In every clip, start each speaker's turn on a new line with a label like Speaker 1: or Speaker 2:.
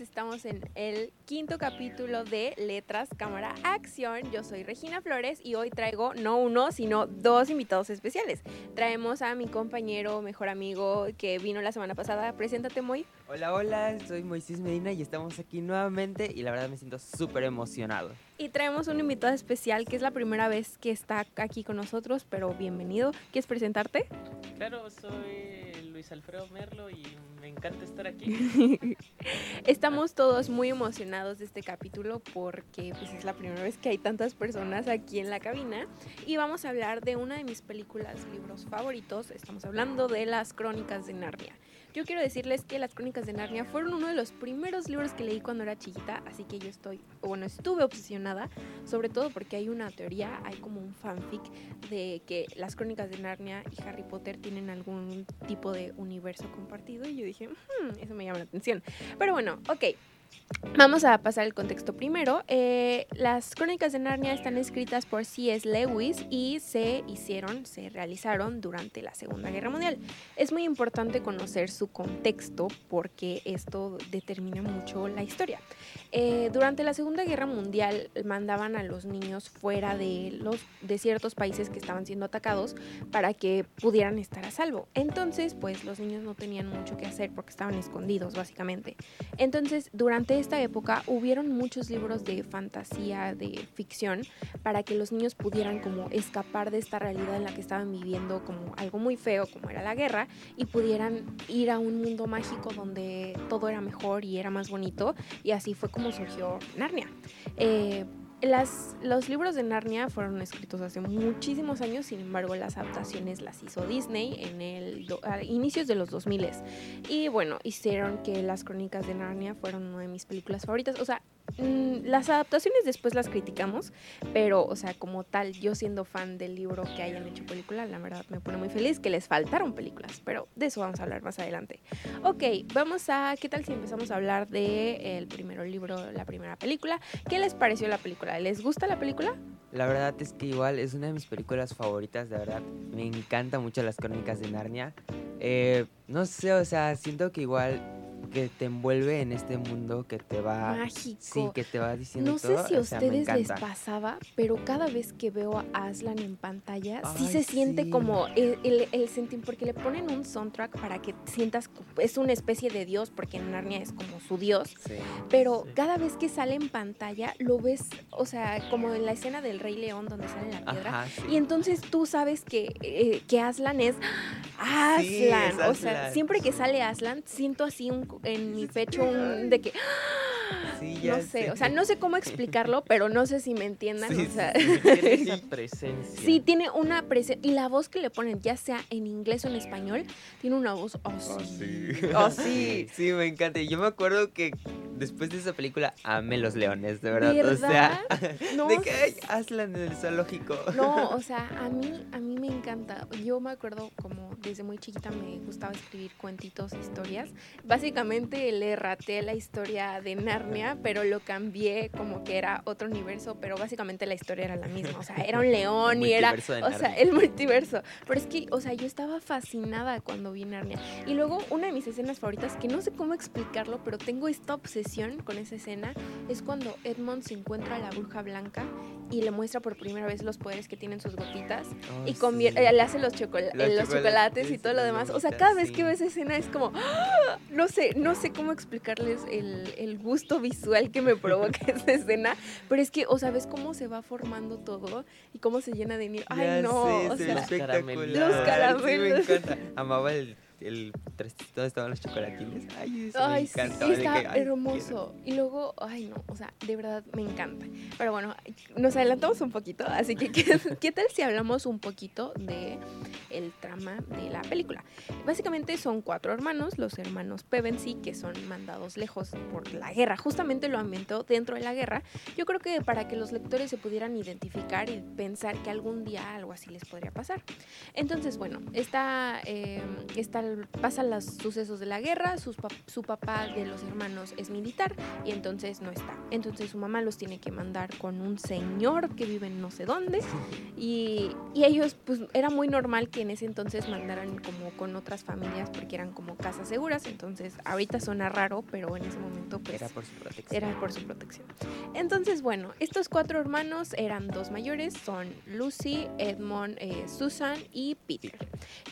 Speaker 1: estamos en el quinto capítulo de Letras, Cámara, Acción. Yo soy Regina Flores y hoy traigo no uno, sino dos invitados especiales. Traemos a mi compañero, mejor amigo que vino la semana pasada. Preséntate, Moy.
Speaker 2: Hola, hola, soy Moisés Medina y estamos aquí nuevamente y la verdad me siento súper emocionado.
Speaker 1: Y traemos un invitado especial que es la primera vez que está aquí con nosotros, pero bienvenido. ¿Quieres presentarte?
Speaker 3: Claro, soy Luis Alfredo Merlo y me encanta estar aquí.
Speaker 1: Estamos todos muy emocionados de este capítulo porque pues, es la primera vez que hay tantas personas aquí en la cabina y vamos a hablar de una de mis películas, libros favoritos. Estamos hablando de las Crónicas de Narnia. Yo quiero decirles que las Crónicas de Narnia fueron uno de los primeros libros que leí cuando era chiquita, así que yo estoy, bueno, estuve obsesionada, sobre todo porque hay una teoría, hay como un fanfic de que las Crónicas de Narnia y Harry Potter tienen algún tipo de universo compartido y yo dije, hmm, eso me llama la atención. Pero bueno, ok. Vamos a pasar el contexto primero. Eh, las crónicas de Narnia están escritas por C.S. Lewis y se hicieron, se realizaron durante la Segunda Guerra Mundial. Es muy importante conocer su contexto porque esto determina mucho la historia. Eh, durante la Segunda Guerra Mundial mandaban a los niños fuera de, los, de ciertos países que estaban siendo atacados para que pudieran estar a salvo. Entonces, pues los niños no tenían mucho que hacer porque estaban escondidos, básicamente. Entonces, durante esta época hubieron muchos libros de fantasía, de ficción, para que los niños pudieran como escapar de esta realidad en la que estaban viviendo como algo muy feo, como era la guerra, y pudieran ir a un mundo mágico donde todo era mejor y era más bonito, y así fue como surgió Narnia. Eh, las, los libros de Narnia fueron escritos hace muchísimos años, sin embargo las adaptaciones las hizo Disney en el a inicios de los 2000 y bueno, hicieron que las crónicas de Narnia fueron una de mis películas favoritas, o sea, las adaptaciones después las criticamos, pero, o sea, como tal, yo siendo fan del libro que hayan hecho película, la verdad me pone muy feliz que les faltaron películas, pero de eso vamos a hablar más adelante. Ok, vamos a, ¿qué tal si empezamos a hablar de el primero libro, la primera película? ¿Qué les pareció la película? ¿Les gusta la película?
Speaker 2: La verdad es que igual es una de mis películas favoritas, de verdad. Me encantan mucho las crónicas de Narnia. Eh, no sé, o sea, siento que igual que te envuelve en este mundo que te va
Speaker 1: mágico.
Speaker 2: Sí, que te va diciendo
Speaker 1: No sé si a ustedes les pasaba, pero cada vez que veo a Aslan en pantalla, sí se siente como el, el, sentir porque le ponen un soundtrack para que sientas es una especie de dios porque Narnia es como su dios. pero cada vez que sale en pantalla lo ves, o sea, como en la escena del Rey León donde sale la piedra y entonces tú sabes que eh, que Aslan es Aslan, o sea, siempre que sale Aslan siento así un en mi pecho un de que no sé, o sea, no sé cómo explicarlo, pero no sé si me entiendan.
Speaker 3: Sí, tiene esa presencia.
Speaker 1: Sí, tiene una presencia. Y la voz que le ponen, ya sea en inglés o en español, tiene una voz así.
Speaker 2: Así. Sí, me encanta. Yo me acuerdo que después de esa película amé los leones, de verdad. O sea, de que hay Aslan en el zoológico.
Speaker 1: No, o sea, a mí, a mí me encanta. Yo me acuerdo como desde muy chiquita me gustaba escribir cuentitos, historias. Básicamente le raté la historia de Narnia pero lo cambié como que era otro universo, pero básicamente la historia era la misma. O sea, era un león y era, o sea, el multiverso. Pero es que, o sea, yo estaba fascinada cuando vi Narnia. Y luego una de mis escenas favoritas, que no sé cómo explicarlo, pero tengo esta obsesión con esa escena, es cuando Edmond se encuentra a la bruja blanca y le muestra por primera vez los poderes que tienen sus gotitas oh, y eh, le hace los, los, chocolates y todo lo demás. O sea, cada vez que veo esa escena es como, ¡ah! no sé, no sé cómo explicarles el, el gusto visual que me provoca esa escena, pero es que, o sabes cómo se va formando todo y cómo se llena de nieve. Ay, no, o sea,
Speaker 2: los caramelos.
Speaker 1: Los caramelos.
Speaker 2: Sí, me encanta. Amaba el el trastito estaban los chocolatines. Ay, eso
Speaker 1: ay, sí, está hermoso. Y luego, ay, no, o sea, de verdad me encanta. Pero bueno, nos adelantamos un poquito, así que ¿qué, tal si hablamos un poquito de el trama de la película? Básicamente son cuatro hermanos, los hermanos Pevensey, que son mandados lejos por la guerra. Justamente lo ambientó dentro de la guerra. Yo creo que para que los lectores se pudieran identificar y pensar que algún día algo así les podría pasar. Entonces, bueno, está, eh, está al- pasan los sucesos de la guerra, sus su papá de los hermanos es militar y entonces no está. Entonces su mamá los tiene que mandar con un señor que vive en no sé dónde y, y ellos, pues era muy normal que en ese entonces mandaran como con otras familias porque eran como casas seguras. Entonces ahorita suena raro, pero en ese momento pues
Speaker 2: Era por su protección.
Speaker 1: era por su protección. Entonces, bueno, estos cuatro hermanos eran dos mayores, son Lucy, Edmond, eh, Susan y Peter.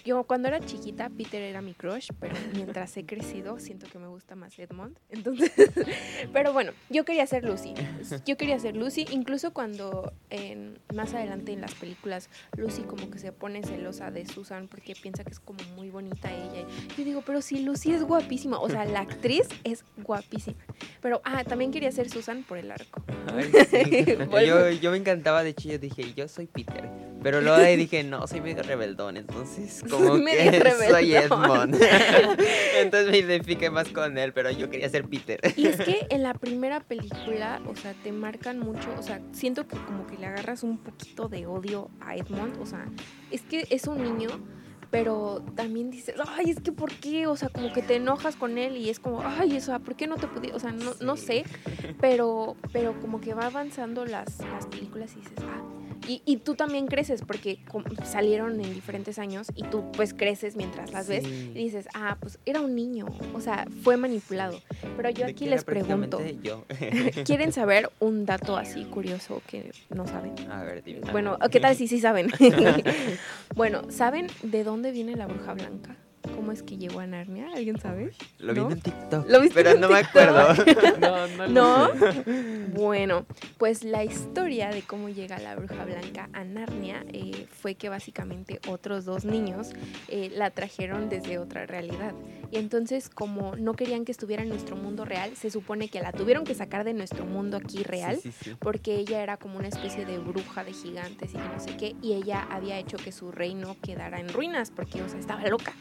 Speaker 1: Yo cuando era chiquita, Peter era mi crush, pero mientras he crecido, siento que me gusta más Edmond. Entonces, pero bueno, yo quería ser Lucy. Yo quería ser Lucy, incluso cuando en- más adelante en las películas Lucy como que se pone celosa de Susan porque piensa que es como muy bonita ella. Yo digo, pero si Lucy es guapísima, o sea, la actriz es guapísima. Pero, ah, también quería ser Susan por el arco.
Speaker 2: Ay, sí. yo, yo me encantaba, de yo dije, yo soy Peter. Pero luego ahí dije, no, soy medio rebeldón, entonces como que soy. Edmond. entonces me identifiqué más con él, pero yo quería ser Peter.
Speaker 1: Y es que en la primera película, o sea, te marcan mucho, o sea, siento que como que le agarras un poquito de odio a Edmond, o sea, es que es un niño, pero también dices, ay, es que ¿por qué? O sea, como que te enojas con él y es como, ay, o sea, ¿por qué no te pudiste? O sea, no, no sé, pero, pero como que va avanzando las, las películas y dices, ah. Y, y tú también creces porque salieron en diferentes años y tú pues creces mientras las ves
Speaker 2: Sí.
Speaker 1: y dices, ah, pues era un niño, o sea, fue manipulado. Pero yo
Speaker 2: ¿De
Speaker 1: aquí les pregunto,
Speaker 2: Yo.
Speaker 1: ¿quieren saber un dato así curioso que no saben?
Speaker 2: A ver, dime.
Speaker 1: Bueno, ¿qué tal si sí saben? bueno, ¿saben de dónde viene la bruja blanca? ¿Cómo es que llegó a Narnia? ¿Alguien sabe?
Speaker 2: Lo vi
Speaker 1: ¿no?
Speaker 2: en TikTok,
Speaker 1: ¿Lo viste
Speaker 2: pero
Speaker 1: en
Speaker 2: no me acuerdo.
Speaker 3: No, no. lo
Speaker 1: ¿No?
Speaker 3: sé.
Speaker 1: Bueno, pues la historia de cómo llega la bruja blanca a Narnia eh, fue que básicamente otros dos niños eh, la trajeron desde otra realidad. Y entonces como no querían que estuviera en nuestro mundo real, se supone que la tuvieron que sacar de nuestro mundo aquí real.
Speaker 2: Sí, sí, sí.
Speaker 1: Porque ella era como una especie de bruja de gigantes y que no sé qué, y ella había hecho que su reino quedara en ruinas porque, o sea, estaba loca.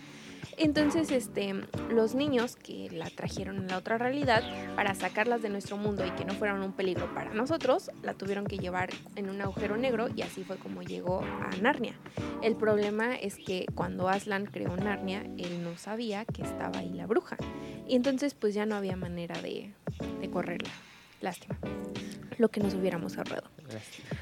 Speaker 1: Entonces, este, los niños que la trajeron en la otra realidad para sacarlas de nuestro mundo y que no fueran un peligro para nosotros, la tuvieron que llevar en un agujero negro y así fue como llegó a Narnia. El problema es que cuando Aslan creó Narnia, él no sabía que estaba ahí la bruja. Y entonces pues ya no había manera de, de correrla. Lástima. Lo que nos hubiéramos ahorrado.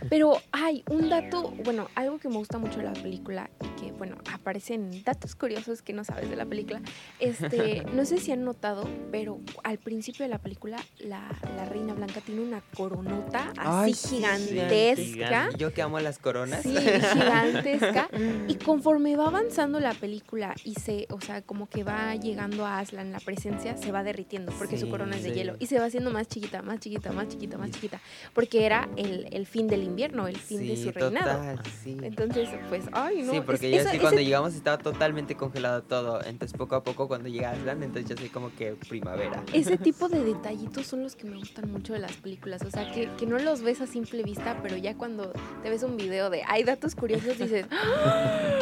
Speaker 1: Pero hay un dato, bueno, algo que me gusta mucho de la película y que, bueno, aparecen datos curiosos que no sabes de la película. Este, no sé si han notado, pero al principio de la película, la, la Reina Blanca tiene una coronota así
Speaker 2: Ay, sí,
Speaker 1: gigantesca.
Speaker 2: Yo que amo las coronas.
Speaker 1: Sí, gigantesca. Y conforme va avanzando la película y se, o sea, como que va llegando a Aslan la presencia, se va derritiendo porque su corona es de
Speaker 2: sí.
Speaker 1: hielo. Y se va haciendo más chiquita, más chiquita, más chiquita, más chiquita. Porque era el, el fin del invierno, el fin de su reinado.
Speaker 2: total, sí.
Speaker 1: Entonces, pues, ay, no.
Speaker 2: sí,
Speaker 1: es-
Speaker 2: porque yo
Speaker 1: eso-
Speaker 2: sí
Speaker 1: ese-
Speaker 2: cuando llegamos estaba totalmente congelado todo. Entonces poco a poco cuando llega Aslan, entonces ya soy como que primavera.
Speaker 1: Ese tipo de detallitos son los que me gustan mucho de las películas. O sea, que, que no los ves a simple vista, pero ya cuando te ves un video de hay datos curiosos, dices, "Ah".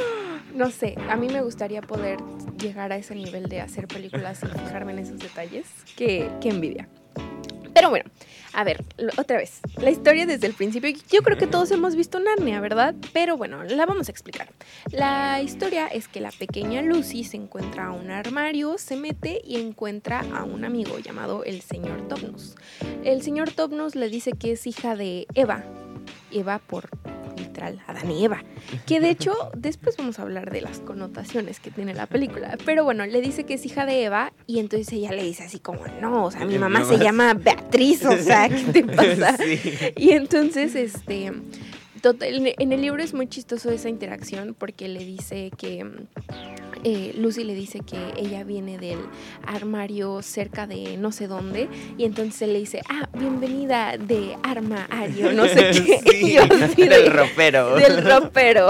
Speaker 1: no sé, a mí me gustaría poder llegar a ese nivel de hacer películas y fijarme en esos detalles. Qué, qué envidia. Pero bueno, a ver, otra vez, la historia desde el principio. Yo creo que todos hemos visto Narnia, ¿verdad? Pero bueno, la vamos a explicar. La historia es que la pequeña Lucy se encuentra a un armario, se mete y encuentra a un amigo llamado el señor Topnus. El señor Topnus le dice que es hija de Eva. Eva por literal, Adán y Eva. Que de hecho, después vamos a hablar de las connotaciones que tiene la película. Pero bueno, le dice que es hija de Eva y entonces ella le dice así como, no, o sea, mi mamá se llama Beatriz, o sea, ¿qué te pasa?
Speaker 2: Sí.
Speaker 1: Y entonces, este, total- en- el libro es muy chistoso esa interacción porque le dice que, eh, Lucy le dice que ella viene del armario cerca de no sé dónde y entonces le dice, ah, bienvenida de armario, no sé qué.
Speaker 2: Sí,
Speaker 1: de-
Speaker 2: del ropero.
Speaker 1: del ropero.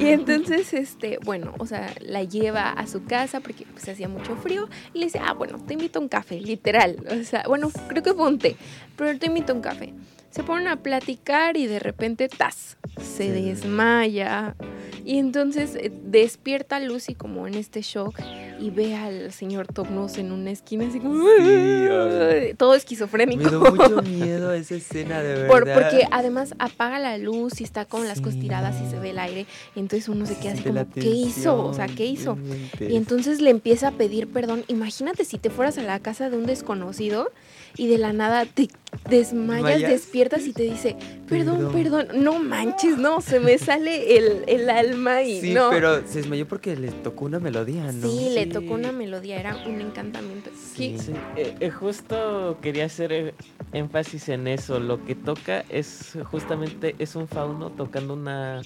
Speaker 1: Y entonces, este, bueno, o sea, la lleva a su casa porque pues hacía mucho frío y le dice, ah, bueno, te invito a un café, literal. O sea, bueno, creo que fue un té, pero te invito a un café. Se ponen a platicar y de repente, ¡tas! Se
Speaker 2: Sí.
Speaker 1: desmaya. Y entonces eh, despierta Lucy como en este shock y ve al señor Topnos en una esquina así como
Speaker 2: Sí,
Speaker 1: todo esquizofrénico.
Speaker 2: Me dio mucho miedo esa escena, de verdad.
Speaker 1: Por- porque además apaga la luz y está con las
Speaker 2: Sí.
Speaker 1: costiradas y se ve el aire. Y entonces uno se queda así como, ¿qué hizo? O sea, ¿qué hizo? Y entonces le empieza a pedir perdón. Imagínate si te fueras a la casa de un desconocido y de la nada te desmayas, despiertas y te dice, perdón,
Speaker 2: Perdón.
Speaker 1: perdón, no manches, no, se me sale el, el alma y
Speaker 2: Sí,
Speaker 1: no.
Speaker 2: pero se desmayó porque le tocó una melodía, ¿no?
Speaker 1: Sí, le tocó una melodía, era un encantamiento.
Speaker 2: Sí.
Speaker 3: Sí, eh, eh, justo quería hacer eh, énfasis en eso. Lo que toca es justamente es un fauno tocando una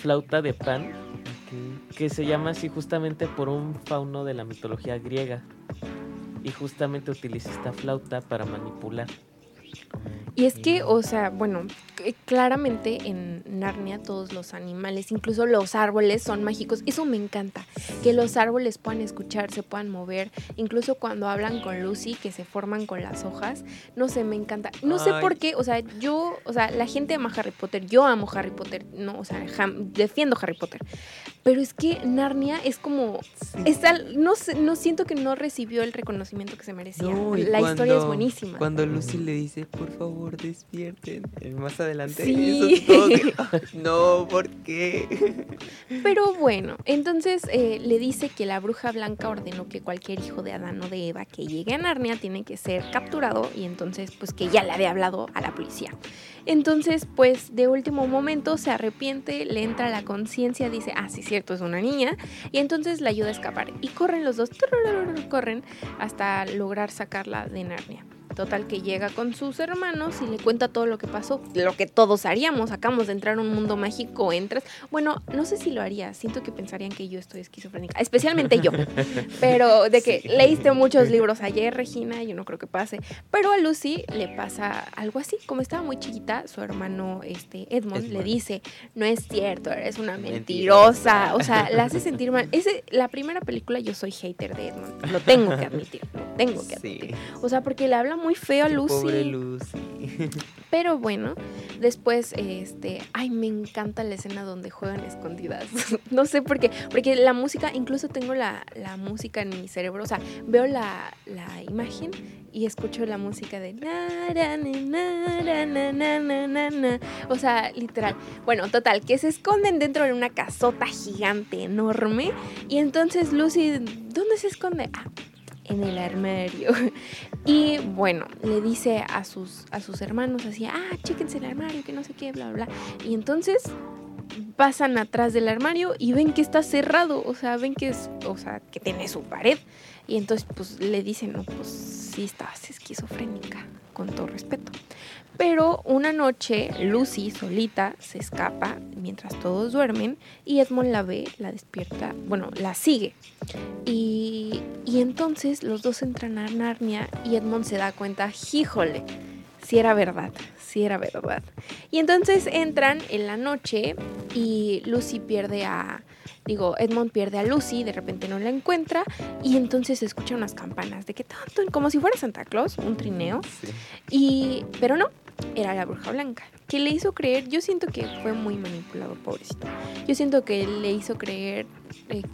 Speaker 3: flauta de pan que se llama así justamente por un fauno de la mitología griega. Y justamente utiliza esta flauta para manipular.
Speaker 1: Y es que, o sea, bueno, c- claramente en Narnia todos los animales, incluso los árboles son mágicos. Eso me encanta, que los árboles puedan escuchar, se puedan mover, incluso cuando hablan con Lucy, que se forman con las hojas. No sé, me encanta. No sé
Speaker 2: Ay.
Speaker 1: por qué, o sea, yo, o sea, la gente ama Harry Potter, yo amo Harry Potter, no, o sea, defiendo Harry Potter. Pero es que Narnia es como
Speaker 2: Sí.
Speaker 1: es al- no, sé, no siento que no recibió el reconocimiento que se merecía.
Speaker 2: No,
Speaker 1: la historia es
Speaker 2: cuando-
Speaker 1: buenísima.
Speaker 2: Cuando Lucy le dice, por favor, despierten. Más adelante.
Speaker 1: Sí.
Speaker 2: eso es todo que- no, ¿por qué?
Speaker 1: Pero bueno, entonces eh, le dice que la bruja blanca ordenó que cualquier hijo de Adán o de Eva que llegue a Narnia tiene que ser capturado y entonces pues que ya le había hablado a la policía. Entonces pues de último momento se arrepiente, le entra la conciencia, dice, ah sí cierto, es una niña y entonces la ayuda a escapar y corren los dos, corren hasta lograr sacarla de Narnia. Total que llega con sus hermanos y le cuenta todo lo que pasó, lo que todos haríamos, acabamos de entrar a un mundo mágico, entras, bueno, no sé si lo haría, siento que pensarían que yo estoy esquizofrénica, especialmente yo, pero de que
Speaker 2: Sí.
Speaker 1: leíste muchos libros ayer, Regina, yo no creo que pase, pero a Lucy le pasa algo así, como estaba muy chiquita, su hermano este Edmond, le dice, no es cierto, eres una
Speaker 2: Mentirosa.
Speaker 1: mentirosa, o sea, la hace sentir mal. Ese, la primera película yo soy hater de Edmond, lo tengo que admitir, lo tengo que admitir.
Speaker 2: Sí.
Speaker 1: O sea, porque le habla muy feo a
Speaker 2: Qué
Speaker 1: Lucy.
Speaker 2: Pobre Lucy.
Speaker 1: Pero bueno, después, este, ay, me encanta la escena donde juegan escondidas. no sé por qué, porque la música, incluso tengo la, la música en mi cerebro, o sea, veo la, la imagen y escucho la música de na, na, na, na. O sea, literal. Bueno, total, que se esconden dentro de una casota gigante, enorme. Y entonces Lucy, ¿dónde se esconde? Ah, en el armario. Y bueno, le dice a sus, a sus hermanos así, ah, chéquense el armario, que no sé qué, bla, bla. bla. Y entonces pasan atrás del armario y ven que está cerrado, o sea, ven que es, o sea, que tiene su pared. Y entonces pues le dicen, no, pues sí estás esquizofrénica, con todo respeto. Pero una noche Lucy solita se escapa mientras todos duermen y Edmond la ve, la despierta, bueno, la sigue. Y, y entonces los dos entran a Narnia y Edmond se da cuenta, híjole, si era verdad, si era verdad. Y entonces entran en la noche y Lucy pierde a, digo, Edmond pierde a Lucy, de repente no la encuentra y entonces se escuchan unas campanas de que tanto, como si fuera Santa Claus, un trineo.
Speaker 2: Sí.
Speaker 1: Y, pero no, era la bruja blanca, que le hizo creer, yo siento que fue muy manipulado, pobrecito. Yo siento que le hizo creer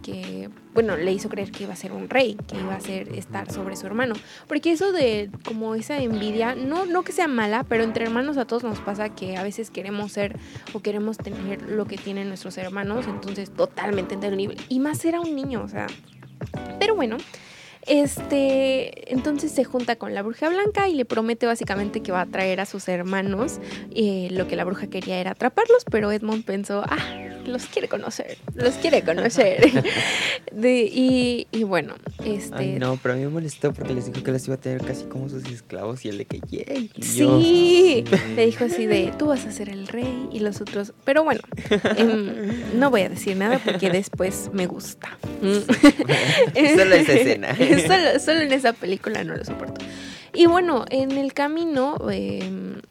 Speaker 1: que, bueno, le hizo creer que iba a ser un rey, que iba a ser estar sobre su hermano. Porque eso de como esa envidia, no, no que sea mala, pero entre hermanos a todos nos pasa que a veces queremos ser o queremos tener lo que tienen nuestros hermanos, entonces totalmente entendible. Y más era un niño, o sea. Pero bueno, este, entonces se junta con la bruja blanca y le promete básicamente que va a traer a sus hermanos. Eh, lo que la bruja quería era atraparlos, pero Edmond pensó, ah, los quiere conocer, los quiere conocer. De- y, y bueno, este...
Speaker 2: Ay, no, pero a mí me molestó porque les dijo que los iba a tener casi como sus esclavos y el de que, yay. y yo, Sí,
Speaker 1: le dijo así de, tú vas a ser el rey y los otros, pero bueno, em, no voy a decir nada porque después me gusta.
Speaker 2: Solo esa escena.
Speaker 1: solo, solo en esa película no lo soporto. Y bueno, en el camino, em,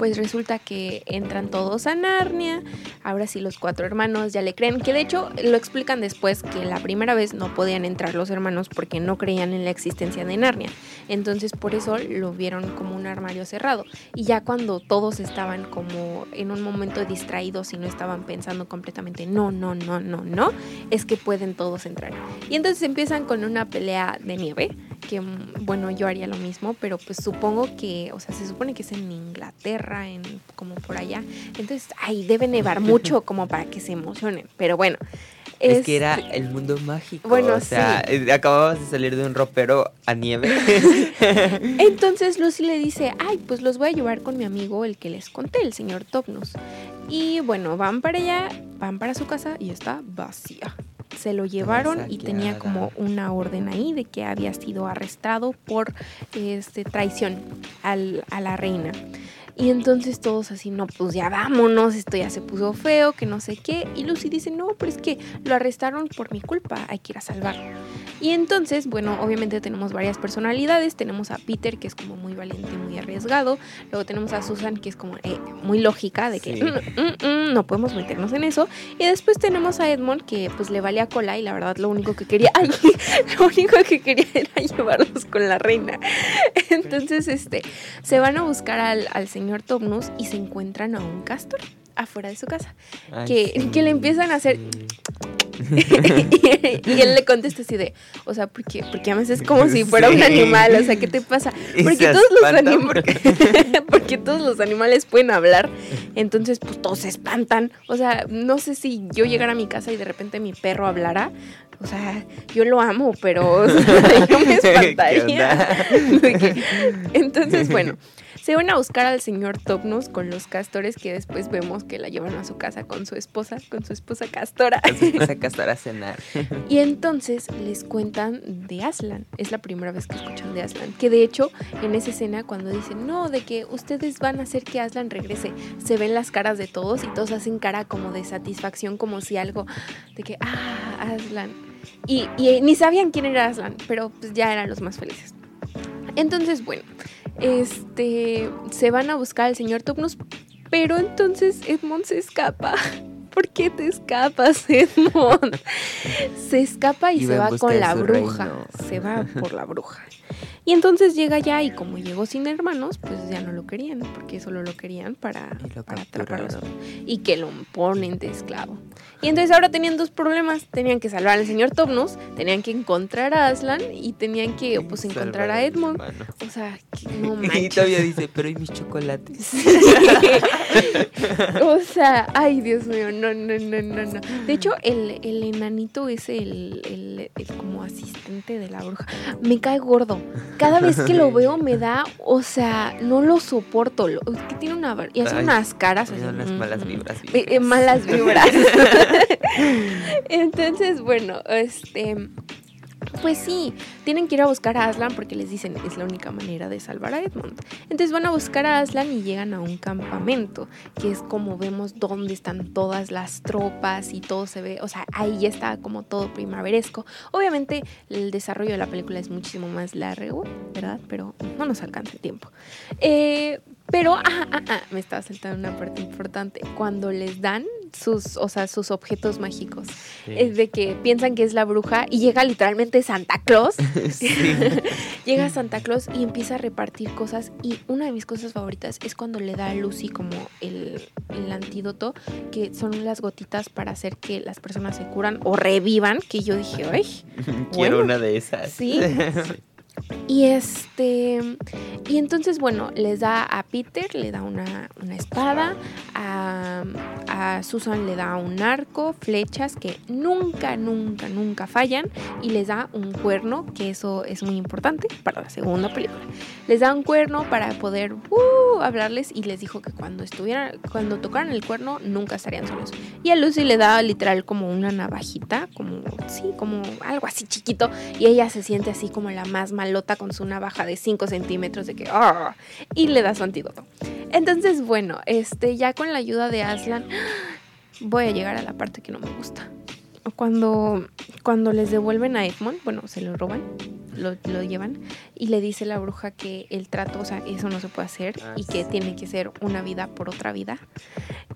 Speaker 1: pues resulta que entran todos a Narnia. Ahora sí los cuatro hermanos ya le creen, que de hecho lo explican después que la primera vez no podían entrar los hermanos porque no creían en la existencia de Narnia. Entonces por eso lo vieron como un armario cerrado. Y ya cuando todos estaban como en un momento distraídos y no estaban pensando completamente no, no, no, no, no, es que pueden todos entrar. Y entonces empiezan con una pelea de nieve, que mm, bueno, yo haría lo mismo, pero pues supongo que, o sea, se supone que es en Inglaterra, en como por allá. Entonces, ahí debe nevar mucho como para que se emocionen. Pero bueno.
Speaker 2: Es, que era el mundo mágico. Bueno, o sea, eh, acababas de salir de un ropero a nieve.
Speaker 1: Entonces Lucy le dice, ay, pues los voy a llevar con mi amigo, el que les conté, el señor Topnus. Y bueno, van para allá, van para su casa y está vacía se lo llevaron y tenía como una orden ahí de que había sido arrestado por este, traición al, a la reina. Y entonces todos así, no, pues ya vámonos, esto ya se puso feo, que no sé qué. Y Lucy dice, no, pero es que lo arrestaron por mi culpa, hay que ir a salvarlo. Y entonces, bueno, obviamente tenemos varias personalidades. Tenemos a Peter, que es como muy valiente y muy arriesgado. Luego tenemos a Susan, que es como eh, muy lógica, de que mm, mm, mm, no podemos meternos en eso. Y después tenemos a Edmond, que pues le valía cola y la verdad lo único que quería, ay, lo único que quería era llevarlos con la reina. Entonces, este, se van a buscar al, al señor Tomnus y se encuentran a un castor afuera de su casa. que, que le empiezan a hacer y, él le contesta así de, o sea, ¿por qué, porque además es como si fuera un animal, o sea, ¿qué te pasa? Porque todos los animales, porque todos los animales pueden hablar, entonces pues todos se espantan, o sea, no sé si yo llegara a mi casa y de repente mi perro hablara, o sea, yo lo amo, pero yo me espantaría. Entonces, bueno, se van a buscar al señor Topnus con los castores que después vemos que la llevan a su casa con su esposa, con su esposa castora.
Speaker 2: Con su esposa castora a cenar.
Speaker 1: y entonces les cuentan de Aslan. Es la primera vez que escuchan de Aslan. Que de hecho, en esa escena, cuando dicen, no, de que ustedes van a hacer que Aslan regrese, se ven las caras de todos y todos hacen cara como de satisfacción, como si algo de que, ah, Aslan. Y, y ni sabían quién era Aslan, pero pues ya eran los más felices. Entonces, bueno, este, se van a buscar al señor Topnus, pero entonces Edmond se escapa. ¿Por qué te escapas, Edmond? Se escapa y, se va con la bruja. Se va por la bruja. Y entonces llega ya y como llegó sin hermanos, pues ya no lo querían, porque solo lo querían para, para atraparlos. Y que lo ponen de esclavo. Y entonces ahora tenían dos problemas. Tenían que salvar al señor Topnus, tenían que encontrar a Aslan y tenían que pues encontrar a Edmond. O sea, no manches.
Speaker 2: Y todavía dice, pero ¿y mis chocolates?
Speaker 1: o sea, ay Dios mío, no, no, no, no, no. De hecho, el, el enanito es el, el, el como asistente de la bruja. Me cae gordo cada vez que lo veo me da, o sea, no lo soporto. Lo, que tiene una y hace unas caras
Speaker 2: así. Unas malas vibras.
Speaker 1: Eh, malas vibras. Entonces, bueno, este pues sí, tienen que ir a buscar a Aslan porque les dicen es la única manera de salvar a Edmund. Entonces van a buscar a Aslan y llegan a un campamento, que es como vemos dónde están todas las tropas y todo se ve, o sea, ahí ya está como todo primaveresco. Obviamente el desarrollo de la película es muchísimo más largo, ¿verdad? Pero no nos alcanza el tiempo. Eh, pero, ah, ah, ah, me estaba saltando una parte importante. Cuando les dan sus, o sea, sus objetos mágicos. Es de que piensan que es la bruja y llega literalmente Santa Claus. llega Santa Claus y empieza a repartir cosas. Y una de mis cosas favoritas es cuando le da a Lucy como el, el antídoto, que son las gotitas para hacer que las personas se curan o revivan. Que yo dije, ay,
Speaker 2: quiero una de esas.
Speaker 1: Sí. Y este. Y entonces, bueno, les da a Peter, le da una, espada, a, Susan le da un arco, flechas que nunca, nunca, nunca fallan, y les da un cuerno, que eso es muy importante para la segunda película. Les da un cuerno para poder uh, hablarles y les dijo que cuando estuvieran, cuando tocaran el cuerno, nunca estarían solos. Y a Lucy le da literal como una navajita, como, sí, como algo así chiquito, y ella se siente así como la más mal con su navaja de 5 centímetros de que ¡ah! y le da su antídoto. Entonces, bueno, este, ya con la ayuda de Aslan, voy a llegar a la parte que no me gusta. cuando, cuando les devuelven a Edmond, bueno, se lo roban, lo, lo llevan, y le dice la bruja que el trato, o sea, eso no se puede hacer
Speaker 2: Ah,
Speaker 1: y que tiene que ser una vida por otra vida.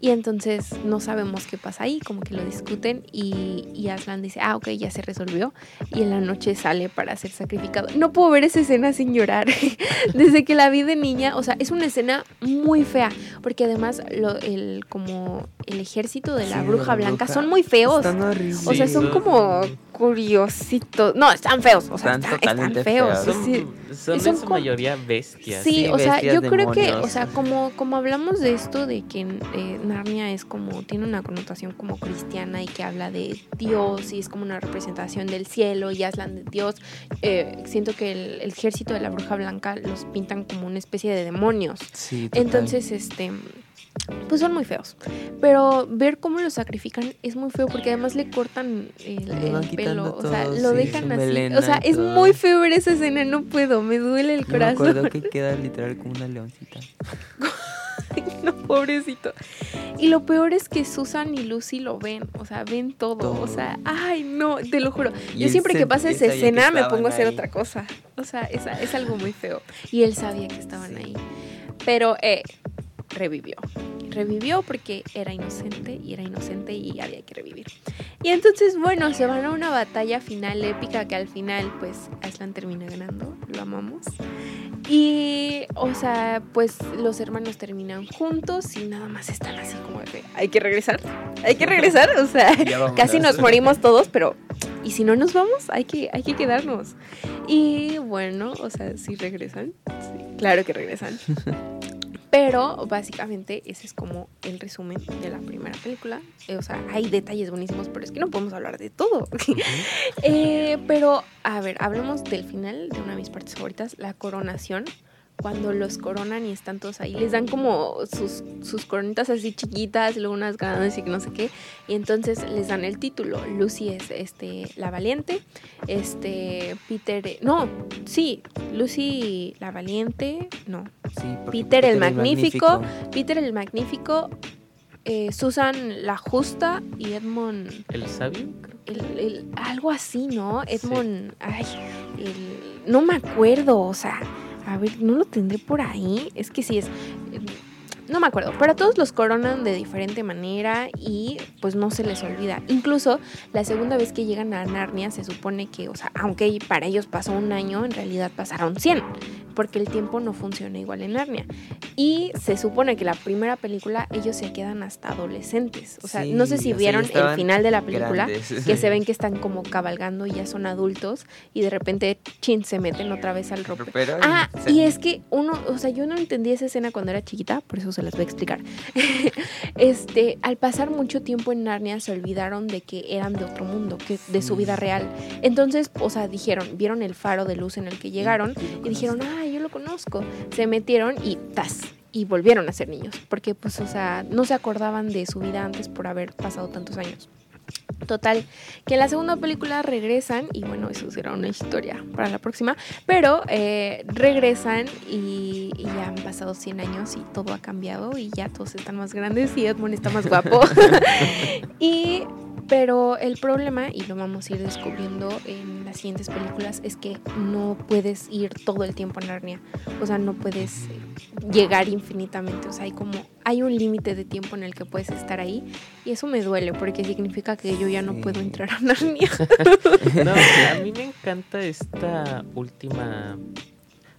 Speaker 1: Y entonces no sabemos qué pasa ahí, como que lo discuten y, y Aslan dice, ah, ok, ya se resolvió. Y en la noche sale para ser sacrificado. No puedo ver esa escena sin llorar. Desde que la vi de niña, o sea, es una escena muy fea, porque además lo, el, como el ejército de la
Speaker 2: Sí,
Speaker 1: bruja
Speaker 2: la
Speaker 1: blanca
Speaker 2: bruja.
Speaker 1: son muy feos.
Speaker 2: Están horribles.
Speaker 1: O sea, son como curiositos. No, están feos. O sea,
Speaker 2: Están
Speaker 1: está- están
Speaker 2: totalmente
Speaker 1: feos.
Speaker 2: feos.
Speaker 3: Son,
Speaker 1: sí.
Speaker 3: son
Speaker 1: son
Speaker 3: en su
Speaker 1: como-
Speaker 3: mayoría bestias.
Speaker 1: Sí,
Speaker 2: Sí,
Speaker 1: o sea,
Speaker 2: bestias,
Speaker 1: yo creo que, o sea, como, como hablamos de esto de que eh, Narnia es como, tiene una connotación como cristiana y que habla de Dios y es como una representación del cielo y Aslan de Dios, eh, siento que el, el ejército de la bruja blanca los pintan como una especie de demonios.
Speaker 2: Sí.
Speaker 1: Entonces, este, pues son muy feos. Pero ver cómo lo sacrifican es muy feo porque además le cortan el, pelo. O sea, lo
Speaker 2: sí,
Speaker 1: dejan así. O sea, es
Speaker 2: todo.
Speaker 1: muy feo ver esa escena. No puedo, me duele el
Speaker 2: Yo me
Speaker 1: corazón.
Speaker 2: acuerdo que queda literal como una leoncita.
Speaker 1: no, pobrecito. Y lo peor es que Susan y Lucy lo ven. O sea, ven todo.
Speaker 2: Todo.
Speaker 1: O sea, ay, no, te lo juro. Yo siempre que pasa esa escena me pongo a hacer
Speaker 2: ahí.
Speaker 1: otra cosa. O sea, es, es algo muy feo. Y él sabía que estaban
Speaker 2: Sí.
Speaker 1: ahí. Pero, eh, revivió. Revivió porque era inocente y era inocente y había que revivir. Y entonces, bueno, se van a una batalla final épica que al final, pues, Aslan termina ganando. Lo amamos. Y, o sea, pues los hermanos terminan juntos y nada más están así como de, hay que regresar, hay que regresar, o sea, casi nos morimos todos, pero ¿y si no nos vamos? Hay que, hay que quedarnos. Y bueno, o sea, sí regresan, sí, claro que regresan. Pero básicamente ese es como el resumen de la primera película. Eh, o sea, hay detalles buenísimos, pero es que no podemos hablar de todo. Eh, pero, a ver, hablemos del final de una de mis partes favoritas, la coronación. Cuando los coronan y están todos ahí, les dan como sus, sus coronitas así chiquitas, luego unas ganas y que no sé qué. Y entonces les dan el título. Lucy es este, la valiente. Este, Peter. No, sí, Lucy la valiente. No,
Speaker 2: Sí,
Speaker 1: Peter el Magnífico. Peter el magnífico. eh, Susan la justa y Edmond
Speaker 3: ¿El sabio?
Speaker 1: el- el- algo así, ¿no? Edmond, ay, no me acuerdo, o sea, a ver, no lo tendré por ahí, es que sí es, no me acuerdo, pero a todos los coronan de diferente manera y pues no se les olvida. Incluso la segunda vez que llegan a Narnia se supone que, o sea, aunque para ellos pasó un año, en realidad pasaron 100, porque el tiempo no funciona igual en Narnia. Y se supone que la primera película ellos se quedan hasta adolescentes, o sea, no sé si vieron el final de la película
Speaker 2: Grandes.
Speaker 1: que se ven que están como cabalgando y ya son adultos y de repente chin se meten otra vez al rope.
Speaker 2: Pero,
Speaker 1: Ah,
Speaker 2: se-
Speaker 1: y es que uno, o sea, yo no entendí esa escena cuando era chiquita, por eso se las voy a explicar. este, al pasar mucho tiempo en Narnia se olvidaron de que eran de otro mundo, que de su vida real. Entonces, o sea, dijeron, vieron el faro de luz en el que llegaron y dijeron, ah, yo lo conozco. Se metieron y ¡tas! Y volvieron a ser niños, porque pues, o sea, no se acordaban de su vida antes por haber pasado tantos años. Total, que en la segunda película regresan, y bueno, eso será una historia para la próxima, pero eh, regresan y, y ya han pasado 100 años y todo ha cambiado y ya todos están más grandes y Edmund está más guapo. y, pero el problema, y lo vamos a ir descubriendo en las siguientes películas, es que no puedes ir todo el tiempo a Narnia. O sea, no puedes eh, llegar infinitamente. O sea, hay como, hay un límite de tiempo en el que puedes estar ahí. Y eso me duele porque significa que yo ya no
Speaker 2: Sí.
Speaker 1: puedo entrar a Narnia.
Speaker 3: No, a mí me encanta esta última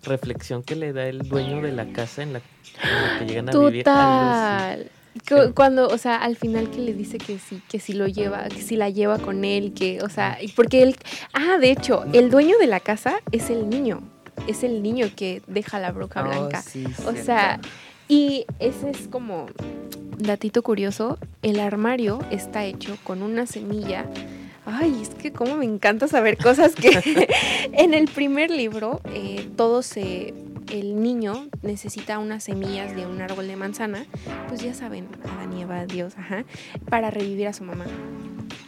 Speaker 3: reflexión que le da el dueño de la casa en la, en la que llegan a vivir
Speaker 1: Total. Cu-
Speaker 3: Sí.
Speaker 1: Cuando, o sea, al final que le dice que sí, que sí lo lleva, que sí la lleva con él, que, o sea, porque él, ah, de hecho, el dueño de la casa es el niño, es el niño que deja la broca
Speaker 2: Oh,
Speaker 1: blanca.
Speaker 2: sí,
Speaker 1: O
Speaker 2: cierto.
Speaker 1: sea, y ese es como datito curioso, el armario está hecho con una semilla. Ay, es que como me encanta saber cosas que en el primer libro eh, todo se el niño necesita unas semillas de un árbol de manzana, pues ya saben, Adán y Eva, Dios, ajá, para revivir a su mamá.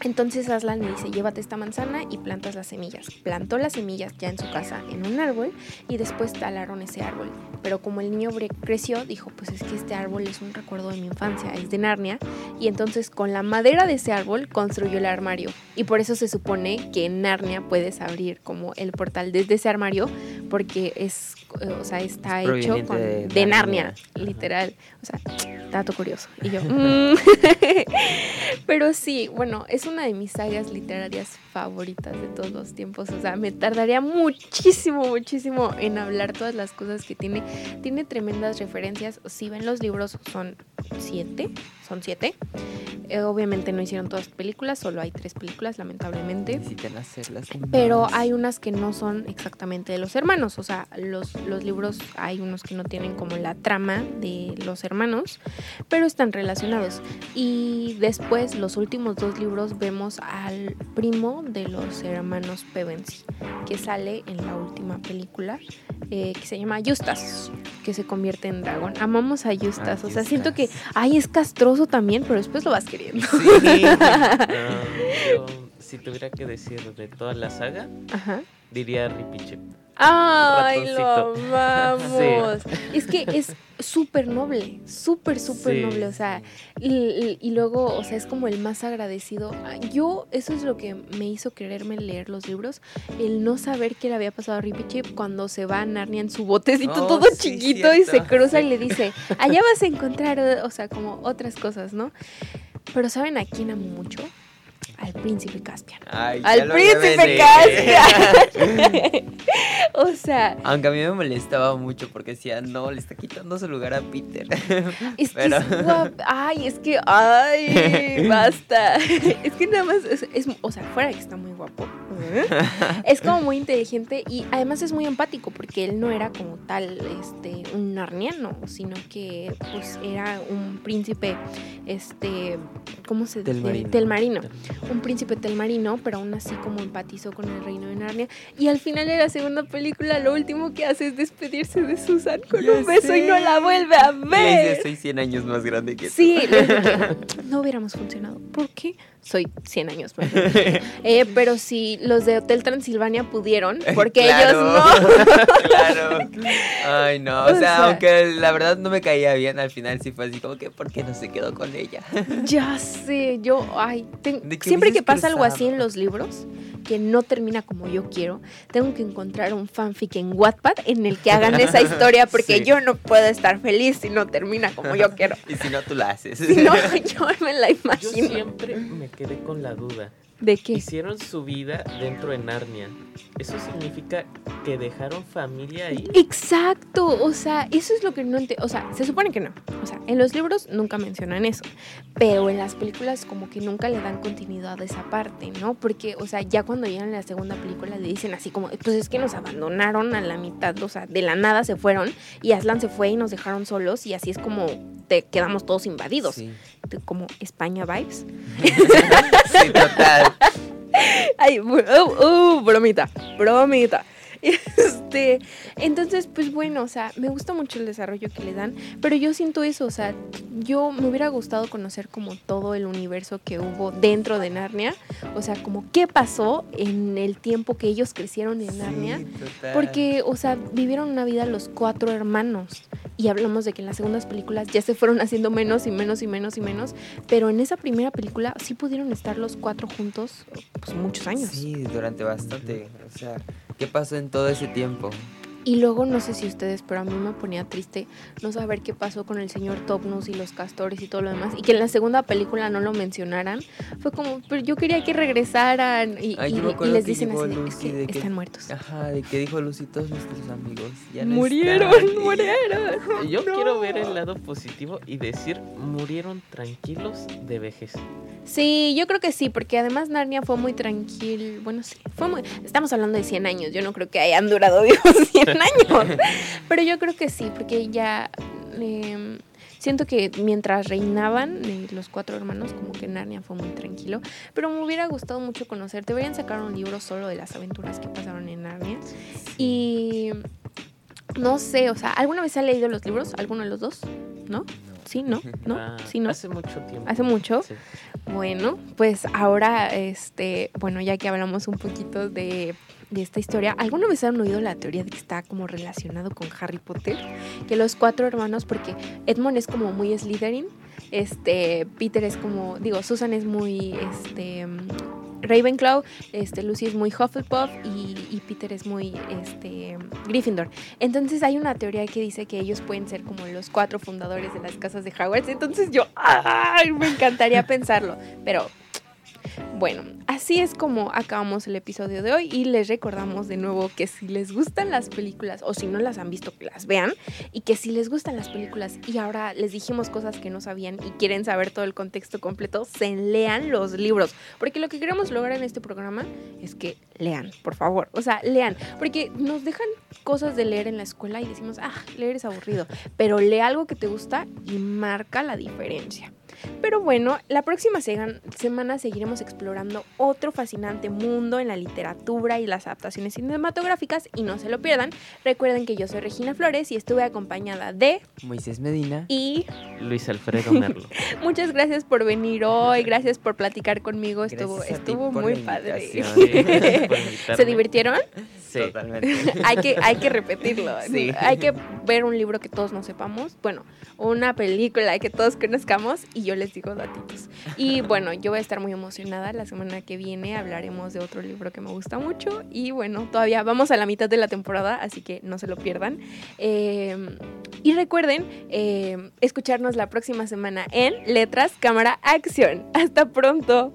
Speaker 1: Entonces Aslan le dice, llévate esta manzana y plantas las semillas. Plantó las semillas ya en su casa en un árbol y después talaron ese árbol. Pero como el niño creció, dijo, pues es que este árbol es un recuerdo de mi infancia, es de Narnia. Y entonces con la madera de ese árbol construyó el armario. Y por eso se supone que en Narnia puedes abrir como el portal desde ese armario porque es, o sea, está
Speaker 2: Es
Speaker 1: hecho con,
Speaker 2: de
Speaker 1: de, Narnia,
Speaker 2: Narnia.
Speaker 1: literal. O sea, dato curioso. Y yo, mm. Pero sí, bueno, es una de mis sagas literarias favoritas de todos los tiempos. O sea, me tardaría muchísimo, muchísimo en hablar todas las cosas que tiene. Tiene tremendas referencias. Si ven los libros, son siete. Son siete. Eh, obviamente no hicieron todas películas, solo hay tres películas, lamentablemente.
Speaker 2: Necesitan hacerlas.
Speaker 1: Pero hay unas que no son exactamente de los hermanos. O sea, los, los libros hay unos que no tienen como la trama de los hermanos, pero están relacionados. Y después, los últimos dos libros, vemos al primo de los hermanos Pevensey, que sale en la última película, eh, que se llama Justas, que se convierte en dragón. Amamos a Justas.
Speaker 2: Ah,
Speaker 1: o sea, siento que, Ay, es castroso también, pero después lo vas queriendo.
Speaker 2: Sí.
Speaker 3: Yo, si tuviera que decir de toda la saga,
Speaker 1: Ajá.
Speaker 3: diría Ripiche.
Speaker 1: Ay, lo amamos. Es que es súper noble, súper, súper
Speaker 3: Sí,
Speaker 1: noble. O sea, y, y- y luego, o sea, es como el más agradecido. Yo, eso es lo que me hizo quererme leer los libros, el no saber qué le había pasado a Rippy Chip cuando se va a Narnia en su botecito
Speaker 2: Oh,
Speaker 1: todo
Speaker 2: sí,
Speaker 1: chiquito y se cruza y le dice, allá vas a encontrar, o sea, como otras cosas, ¿no? Pero ¿saben a quién amo mucho? Al príncipe Caspian.
Speaker 2: Ay,
Speaker 1: Al príncipe. Caspian. o sea,
Speaker 2: Aunque a mí me molestaba mucho porque decía, no, le está quitando su lugar a Peter.
Speaker 1: Es que
Speaker 2: Pero-
Speaker 1: es guap- Ay, es que. Ay, basta. Es que nada más. Es, es- o sea, fuera de que está muy guapo. ¿eh? Es como muy inteligente y además es muy empático porque él no era como tal este, un narniano, sino que pues era un príncipe. Este. ¿Cómo se dice?
Speaker 2: Telmarino.
Speaker 1: Telmarino. Un príncipe telmarino, pero aún así como empatizó con el reino de Narnia. Y al final de la segunda película, lo último que hace es despedirse de Susan con
Speaker 2: Ya
Speaker 1: un beso y no la vuelve a ver.
Speaker 2: soy 100 años más grande que tú".
Speaker 1: Sí, le dije, no hubiéramos funcionado. ¿Por qué? Soy 100 años más. grande. Eh, pero si los de Hotel Transilvania pudieron, porque
Speaker 2: Claro.
Speaker 1: ellos no.
Speaker 2: claro. Ay, no. O
Speaker 1: O
Speaker 2: sea,
Speaker 1: sea-
Speaker 2: aunque la verdad no me caía bien, al final sí fue así como que, ¿por qué no se quedó con ella?
Speaker 1: Ya sé, yo, ay, ten-
Speaker 2: ¿De qué
Speaker 1: siempre que pasa algo así en los libros, que no termina como yo quiero, tengo que encontrar un fanfic en Wattpad en el que hagan esa historia, porque
Speaker 2: Sí.
Speaker 1: yo no puedo estar feliz si no termina como yo quiero.
Speaker 2: Y si no, tú la haces.
Speaker 1: Si no, yo me la
Speaker 3: Yo
Speaker 1: imagino.
Speaker 3: siempre me quedé con la duda.
Speaker 1: ¿De qué?
Speaker 3: Hicieron su vida dentro de Narnia. ¿Eso significa que dejaron familia ahí?
Speaker 1: Exacto, o sea, eso es lo que no entiendo, o sea, se supone que no, o sea, en los libros nunca mencionan eso, pero en las películas como que nunca le dan continuidad a esa parte, ¿no? Porque, o sea, ya cuando llegan a la segunda película le dicen así como, pues es que nos abandonaron a la mitad, o sea, de la nada se fueron y Aslan se fue y nos dejaron solos y así es como te quedamos todos invadidos,
Speaker 2: Sí.
Speaker 1: como España vibes.
Speaker 2: sí, total.
Speaker 1: Ay, uh, uh, bromita, bromita. Este, entonces, pues bueno, o sea, me gusta mucho el desarrollo que le dan, pero yo siento eso, o sea, yo me hubiera gustado conocer como todo el universo que hubo dentro de Narnia, o sea, como qué pasó en el tiempo que ellos crecieron en Narnia,
Speaker 2: total.
Speaker 1: porque, o sea, vivieron una vida los cuatro hermanos. Y hablamos de que en las segundas películas ya se fueron haciendo menos y menos y menos y menos. Pero en esa primera película sí pudieron estar los cuatro juntos pues, muchos años.
Speaker 2: Sí, durante bastante. O sea, ¿qué pasó en todo ese tiempo?
Speaker 1: Y luego no sé si ustedes, pero a mí me ponía triste no saber qué pasó con el señor Topnus y los castores y todo lo demás. Y que en la segunda película no lo mencionaran. Fue como, pero yo quería que regresaran. Y,
Speaker 2: Ay,
Speaker 1: y- y les dicen así, de, es
Speaker 2: Lucy
Speaker 1: que
Speaker 2: de que-
Speaker 1: están muertos.
Speaker 2: Ajá, de que dijo Lucy, todos nuestros amigos ya no
Speaker 1: Murieron,
Speaker 2: están". Y-
Speaker 1: murieron.
Speaker 3: Yo
Speaker 1: No.
Speaker 3: quiero ver el lado positivo y decir murieron tranquilos de vejez.
Speaker 1: Sí, yo creo que sí, porque además Narnia fue muy tranquilo. Bueno, sí, fue muy. Estamos hablando de 100 años, yo no creo que hayan durado vivos 100 años. Pero yo creo que sí, porque ya. eh, siento que mientras reinaban eh, los cuatro hermanos, como que Narnia fue muy tranquilo. Pero me hubiera gustado mucho conocer. Deberían sacar un libro solo de las aventuras que pasaron en Narnia. Y. No sé, o sea, ¿alguna vez ha leído los libros? ¿Alguno de los dos? ¿No? Sí, ¿no? ¿No? Sí, ¿no?
Speaker 3: Hace mucho tiempo.
Speaker 1: ¿Hace mucho?
Speaker 3: Sí.
Speaker 1: Bueno, pues ahora, este, bueno, ya que hablamos un poquito de, de esta historia, ¿alguna vez han oído la teoría de que está como relacionado con Harry Potter? Que los cuatro hermanos, porque Edmond es como muy Slytherin, este, Peter es como, digo, Susan es muy, este, Ravenclaw, este, Lucy es muy Hufflepuff y, y Peter es muy, este, Gryffindor. Entonces hay una teoría que dice que ellos pueden ser como los cuatro fundadores de las casas de Hogwarts. Entonces yo, ¡ay! Me encantaría pensarlo, pero bueno, así es como acabamos el episodio de hoy y les recordamos de nuevo que si les gustan las películas o si no las han visto, que las vean y que si les gustan las películas y ahora les dijimos cosas que no sabían y quieren saber todo el contexto completo, se lean los libros, porque lo que queremos lograr en este programa es que lean, por favor, o sea, lean, porque nos dejan cosas de leer en la escuela y decimos, ah, leer es aburrido, pero lee algo que te gusta y marca la diferencia. Pero bueno, la próxima semana seguiremos explorando otro fascinante mundo en la literatura y las adaptaciones cinematográficas y no se lo pierdan. Recuerden que yo soy Regina Flores y estuve acompañada de
Speaker 2: Moisés Medina.
Speaker 1: y
Speaker 3: Luis Alfredo Merlo.
Speaker 1: muchas gracias por venir hoy, gracias por platicar conmigo, estuvo
Speaker 2: Gracias a ti
Speaker 1: estuvo
Speaker 2: por
Speaker 1: muy padre. ¿Se divirtieron?
Speaker 3: Sí.
Speaker 2: Totalmente.
Speaker 1: hay que, hay que repetirlo.
Speaker 2: Sí.
Speaker 1: Hay que ver un libro que todos no sepamos. Bueno, una película que todos conozcamos y yo les digo datitos. Y bueno, yo voy a estar muy emocionada. La semana que viene hablaremos de otro libro que me gusta mucho. Y bueno, todavía vamos a la mitad de la temporada, así que no se lo pierdan. Eh, y recuerden eh, escucharnos la próxima semana en Letras, Cámara, Acción. Hasta pronto.